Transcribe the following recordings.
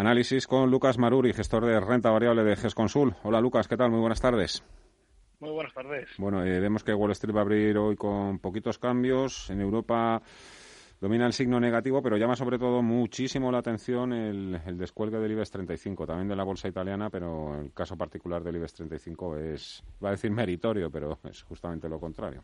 Análisis con Lucas Maruri, gestor de renta variable de GESConsul. Hola Lucas, ¿qué tal? Muy buenas tardes. Muy buenas tardes. Bueno, eh, vemos que Wall Street va a abrir hoy con poquitos cambios. En Europa domina el signo negativo, pero llama sobre todo muchísimo la atención el, el, descuelgue del IBEX 35, también de la bolsa italiana, pero el caso particular del IBEX 35 es, va a decir meritorio, pero es justamente lo contrario.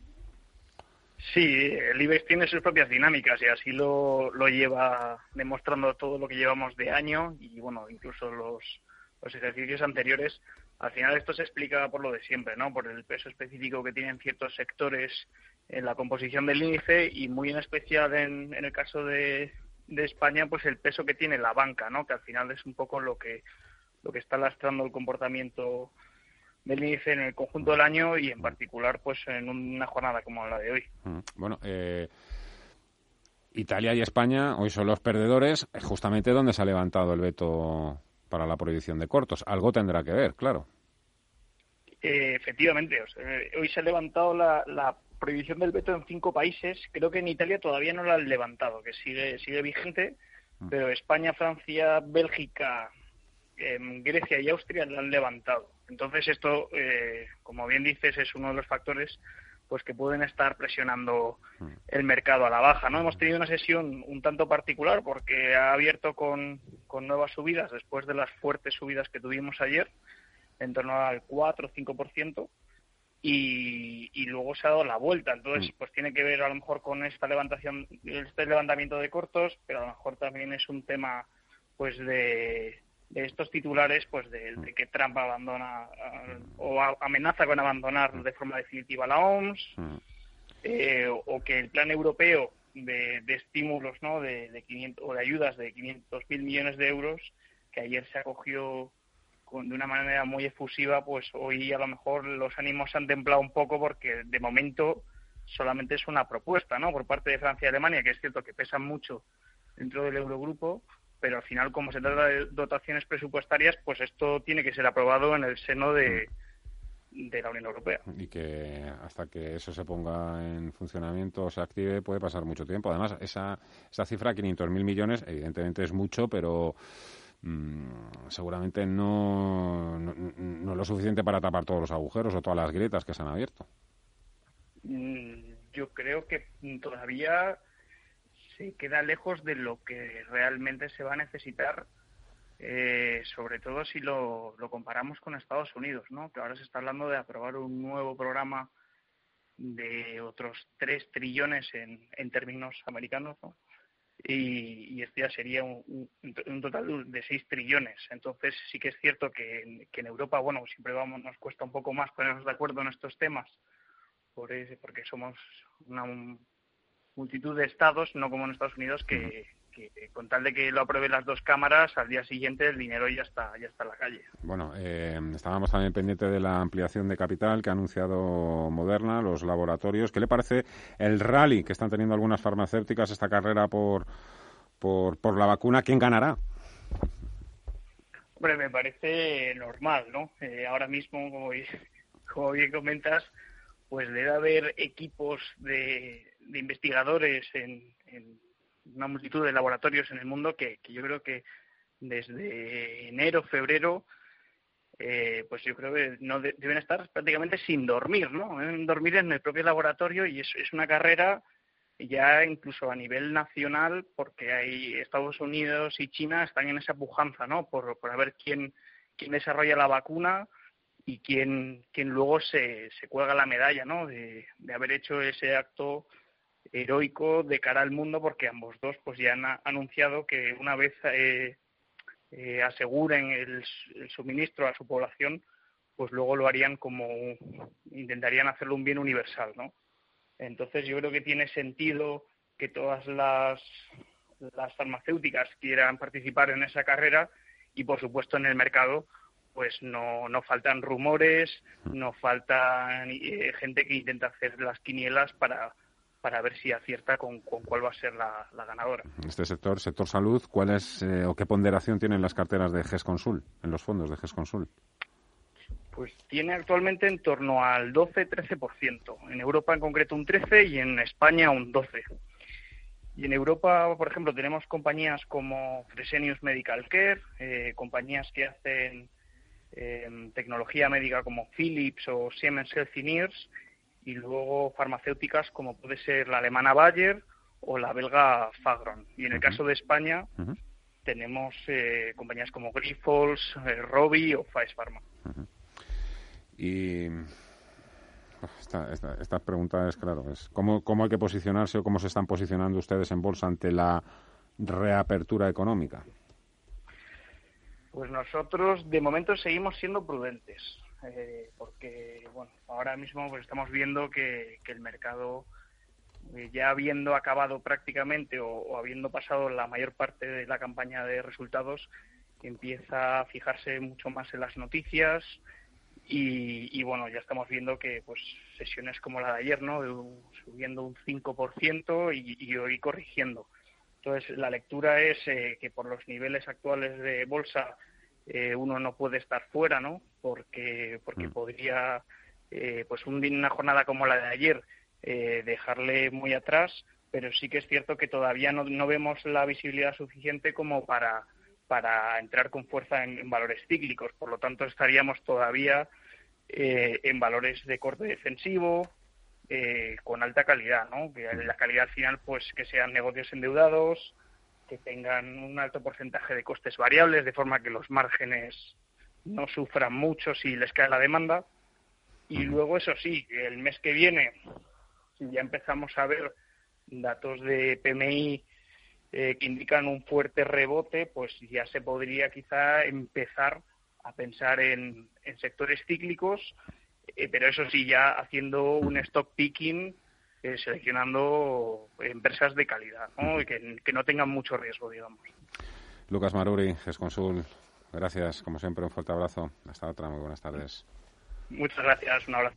Sí, el IBEX tiene sus propias dinámicas y así lo, lo lleva demostrando todo lo que llevamos de año y, bueno, incluso los, los ejercicios anteriores. Al final esto se explica por lo de siempre, ¿no? Por el peso específico que tienen ciertos sectores en la composición del índice y muy en especial en, en el caso de, de España, pues el peso que tiene la banca, ¿no? Que al final es un poco lo que lo que está lastrando el comportamiento del índice en el conjunto del año y en particular pues en una jornada como la de hoy. Mm, bueno, eh, Italia y España hoy son los perdedores, es justamente donde se ha levantado el veto para la prohibición de cortos. Algo tendrá que ver, claro. Eh, efectivamente, o sea, hoy se ha levantado la, la, prohibición del veto en cinco países. Creo que en Italia todavía no la han levantado, que sigue sigue vigente, mm. pero España, Francia, Bélgica, eh, Grecia y Austria la han levantado. Entonces esto, eh, como bien dices, es uno de los factores pues que pueden estar presionando el mercado a la baja. No hemos tenido una sesión un tanto particular porque ha abierto con, con nuevas subidas después de las fuertes subidas que tuvimos ayer, en torno al 4 o 5%, y, y luego se ha dado la vuelta. Entonces, pues tiene que ver a lo mejor con esta levantación, este levantamiento de cortos, pero a lo mejor también es un tema pues de, de estos titulares pues de, de que Trump abandona uh, o a, amenaza con abandonar de forma definitiva la OMS eh, o, que el plan europeo de, de estímulos no de, de 500 o de ayudas de 500 mil millones de euros que ayer se acogió con, de una manera muy efusiva pues hoy a lo mejor los ánimos se han templado un poco porque de momento solamente es una propuesta no por parte de Francia y Alemania que es cierto que pesan mucho dentro del Eurogrupo pero al final, como se trata de dotaciones presupuestarias, pues esto tiene que ser aprobado en el seno de, de la Unión Europea. Y que hasta que eso se ponga en funcionamiento o se active puede pasar mucho tiempo. Además, esa, esa cifra, 500.000 millones, evidentemente es mucho, pero mmm, seguramente no, no, no es lo suficiente para tapar todos los agujeros o todas las grietas que se han abierto. Mm, yo creo que todavía se queda lejos de lo que realmente se va a necesitar, eh, sobre todo si lo, lo, comparamos con Estados Unidos, ¿no? que ahora se está hablando de aprobar un nuevo programa de otros 3 trillones en, en términos americanos, ¿no? y, este ya sería un, un, un, total de 6 trillones. Entonces sí que es cierto que, que en Europa, bueno, siempre vamos, nos cuesta un poco más ponernos de acuerdo en estos temas, por ese, porque somos una, multitud de estados, no como en Estados Unidos, que, que, con tal de que lo aprueben las dos cámaras, al día siguiente el dinero ya está, ya está en la calle. Bueno, eh, estábamos también pendientes de la ampliación de capital que ha anunciado Moderna, los laboratorios. ¿Qué le parece el rally que están teniendo algunas farmacéuticas, esta carrera por, por, por la vacuna? ¿Quién ganará? Hombre, me parece normal, ¿no? Eh, ahora mismo, como, como bien comentas, pues debe haber equipos de, de investigadores en, una multitud de laboratorios en el mundo que, yo creo que desde enero, febrero, eh, pues yo creo que no de, deben estar prácticamente sin dormir, ¿no? Deben dormir en el propio laboratorio y es, es una carrera ya incluso a nivel nacional, porque hay Estados Unidos y China están en esa pujanza, ¿no? Por, por ver quién, quién desarrolla la vacuna y quién, quién luego se, se cuelga la medalla, ¿no? De, de haber hecho ese acto heroico de cara al mundo porque ambos dos pues ya han anunciado que una vez eh, eh, aseguren el, suministro a su población pues luego lo harían como intentarían hacerlo un bien universal no entonces yo creo que tiene sentido que todas las las farmacéuticas quieran participar en esa carrera y por supuesto en el mercado pues no, no faltan rumores, no falta eh, gente que intenta hacer las quinielas para, para ver si acierta con, con cuál va a ser la, la, ganadora. Este sector, sector salud, ¿cuál es eh, o qué ponderación tienen las carteras de GESConsul, en los fondos de GESConsul? Pues tiene actualmente en torno al 12-13%. En Europa en concreto un 13% y en España un 12%. Y en Europa, por ejemplo, tenemos compañías como Fresenius Medical Care, eh, compañías que hacen eh, tecnología médica como Philips o Siemens Healthineers, y luego farmacéuticas como puede ser la alemana Bayer o la belga Fagron. Y en el caso de España tenemos eh, compañías como Grifols, eh, Robi o Pfizer Pharma. Y esta, esta, pregunta es, claro, es ¿cómo, ¿cómo hay que posicionarse o cómo se están posicionando ustedes en bolsa ante la reapertura económica? Pues nosotros de momento seguimos siendo prudentes, eh, porque bueno, ahora mismo pues estamos viendo que, el mercado eh, ya habiendo acabado prácticamente o, habiendo pasado la mayor parte de la campaña de resultados, empieza a fijarse mucho más en las noticias y, bueno, ya estamos viendo que pues sesiones como la de ayer, ¿no? subiendo un 5% y, y hoy corrigiendo. Entonces, la lectura es eh, que por los niveles actuales de bolsa eh, uno no puede estar fuera, ¿no? Porque, porque mm. podría, pues una jornada como la de ayer, eh, dejarle muy atrás, pero sí que es cierto que todavía no, no vemos la visibilidad suficiente como para, para entrar con fuerza en, valores cíclicos. Por lo tanto, estaríamos todavía eh, en valores de corte defensivo, eh, con alta calidad, ¿no? Que la calidad al final, pues que sean negocios endeudados, que tengan un alto porcentaje de costes variables, de forma que los márgenes no sufran mucho si les cae la demanda. Y luego, eso sí, el mes que viene si ya empezamos a ver datos de PMI eh, que indican un fuerte rebote, pues ya se podría quizá empezar a pensar en, sectores cíclicos, eh, pero eso sí, ya haciendo un stock picking, eh, seleccionando empresas de calidad, ¿no? Y que, que, no tengan mucho riesgo, digamos. Lucas Maruri, GESConsul, gracias, como siempre, un fuerte abrazo. Hasta otra, muy buenas tardes. Muchas gracias, un abrazo.